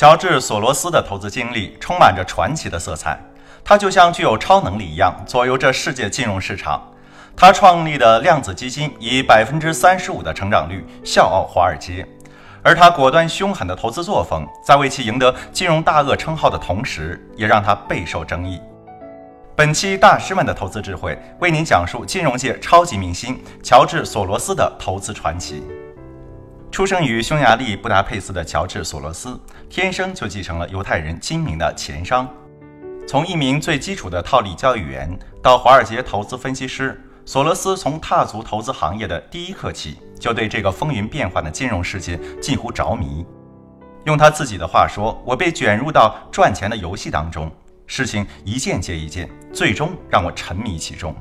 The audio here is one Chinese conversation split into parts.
乔治·索罗斯的投资经历充满着传奇的色彩，他就像具有超能力一样，左右着世界金融市场。他创立的量子基金以百分之三十五的成长率笑傲华尔街，而他果断凶狠的投资作风，在为其赢得金融大鳄称号的同时，也让他备受争议。本期大师们的投资智慧为您讲述金融界超级明星乔治·索罗斯的投资传奇。出生于匈牙利布达佩斯的乔治·索罗斯，天生就继承了犹太人精明的钱商。从一名最基础的套利交易员到华尔街投资分析师，索罗斯从踏足投资行业的第一刻起，就对这个风云变幻的金融世界近乎着迷。用他自己的话说：“我被卷入到赚钱的游戏当中，事情一件接一件，最终让我沉迷其中。”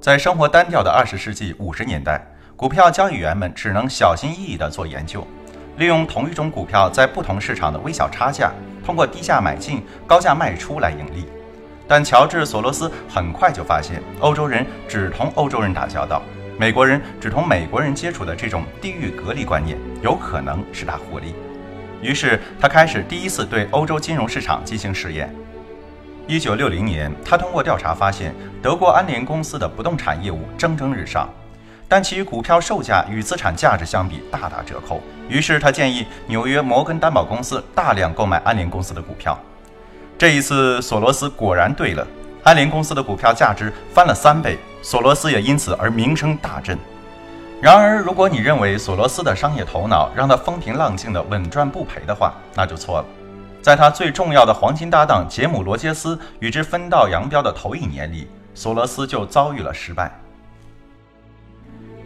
在生活单调的二十世纪五十年代。股票交易员们只能小心翼翼地做研究，利用同一种股票在不同市场的微小差价，通过低价买进、高价卖出来盈利。但乔治·索罗斯很快就发现，欧洲人只同欧洲人打交道，美国人只同美国人接触的这种地域隔离观念有可能是他获利。于是他开始第一次对欧洲金融市场进行实验。一九六零年，他通过调查发现，德国安联公司的不动产业务蒸蒸日上。但其股票售价与资产价值相比大打折扣，于是他建议纽约摩根担保公司大量购买安联公司的股票。这一次，索罗斯果然对了，安联公司的股票价值翻了三倍，索罗斯也因此而名声大振。然而，如果你认为索罗斯的商业头脑让他风平浪静的稳赚不赔的话，那就错了。在他最重要的黄金搭档杰姆·罗杰斯与之分道扬镳的头一年里，索罗斯就遭遇了失败。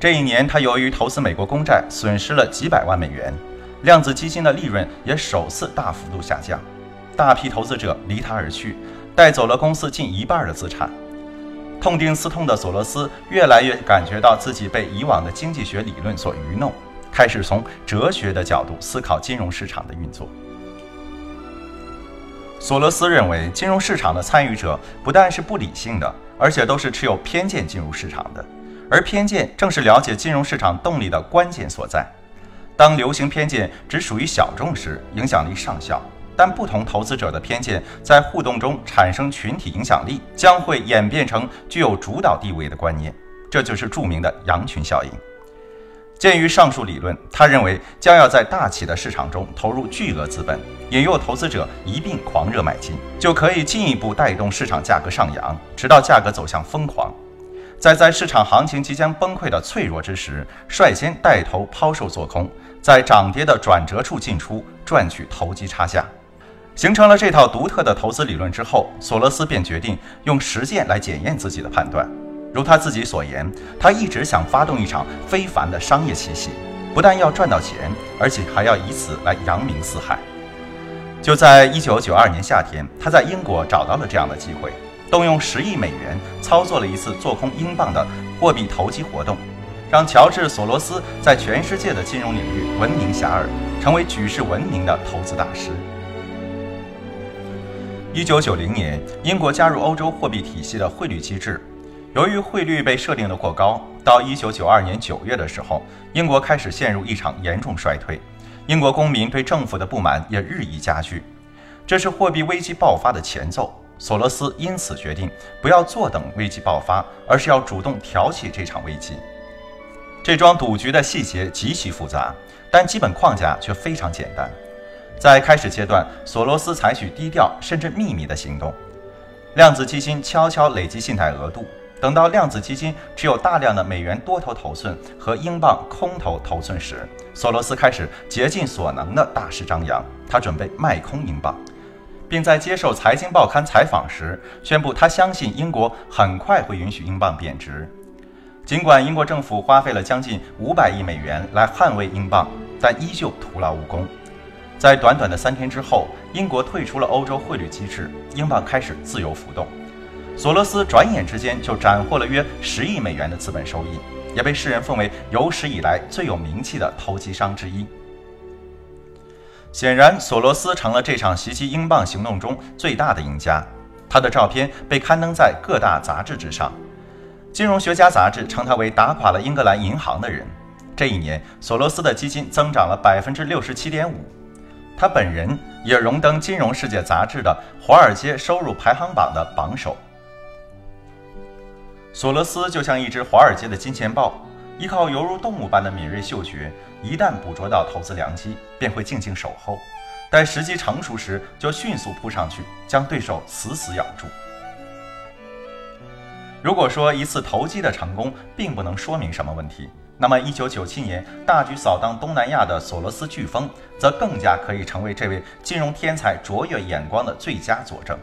这一年，他由于投资美国公债，损失了几百万美元，量子基金的利润也首次大幅度下降，大批投资者离他而去，带走了公司近一半的资产。痛定思痛的索罗斯越来越感觉到自己被以往的经济学理论所愚弄，开始从哲学的角度思考金融市场的运作。索罗斯认为，金融市场的参与者不但是不理性的，而且都是持有偏见进入市场的。而偏见正是了解金融市场动力的关键所在。当流行偏见只属于小众时，影响力上小；但不同投资者的偏见在互动中产生群体影响力，将会演变成具有主导地位的观念。这就是著名的羊群效应。鉴于上述理论，他认为将要在大企的市场中投入巨额资本，引诱投资者一并狂热买进，就可以进一步带动市场价格上扬，直到价格走向疯狂。在在市场行情即将崩溃的脆弱之时，率先带头抛售做空，在涨跌的转折处进出，赚取投机差价。形成了这套独特的投资理论之后，索罗斯便决定用实践来检验自己的判断。如他自己所言，他一直想发动一场非凡的商业奇袭，不但要赚到钱，而且还要以此来扬名四海。就在1992年夏天，他在英国找到了这样的机会。动用十亿美元操作了一次做空英镑的货币投机活动，让乔治·索罗斯在全世界的金融领域闻名遐迩，成为举世闻名的投资大师。一九九零年，英国加入欧洲货币体系的汇率机制，由于汇率被设定的过高，到一九九二年九月的时候，英国开始陷入一场严重衰退，英国公民对政府的不满也日益加剧，这是货币危机爆发的前奏。索罗斯因此决定不要坐等危机爆发，而是要主动挑起这场危机。这桩赌局的细节极其复杂，但基本框架却非常简单。在开始阶段，索罗斯采取低调甚至秘密的行动，量子基金悄悄累积信贷额度。等到量子基金持有大量的美元多头头寸和英镑空头头寸时，索罗斯开始竭尽所能的大肆张扬，他准备卖空英镑。并在接受财经报刊采访时宣布，他相信英国很快会允许英镑贬值。尽管英国政府花费了将近五百亿美元来捍卫英镑，但依旧徒劳无功。在短短的三天之后，英国退出了欧洲汇率机制，英镑开始自由浮动。索罗斯转眼之间就斩获了约十亿美元的资本收益，也被世人奉为有史以来最有名气的投机商之一。显然，索罗斯成了这场袭击英镑行动中最大的赢家。他的照片被刊登在各大杂志之上，《金融学家》杂志称他为打垮了英格兰银行的人。这一年，索罗斯的基金增长了百分之六十七点五。他本人也荣登《金融世界》杂志的华尔街收入排行榜的榜首。索罗斯就像一只华尔街的金钱豹，依靠犹如动物般的敏锐嗅觉，一旦捕捉到投资良机，便会静静守候，待时机成熟时，就迅速扑上去，将对手死死咬住。如果说一次投机的成功并不能说明什么问题，那么1997年大举扫荡东南亚的索罗斯飓风，则更加可以成为这位金融天才卓越眼光的最佳佐证。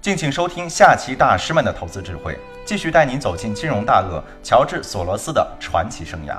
敬请收听下期大师们的投资智慧，继续带您走进金融大鳄乔治·索罗斯的传奇生涯。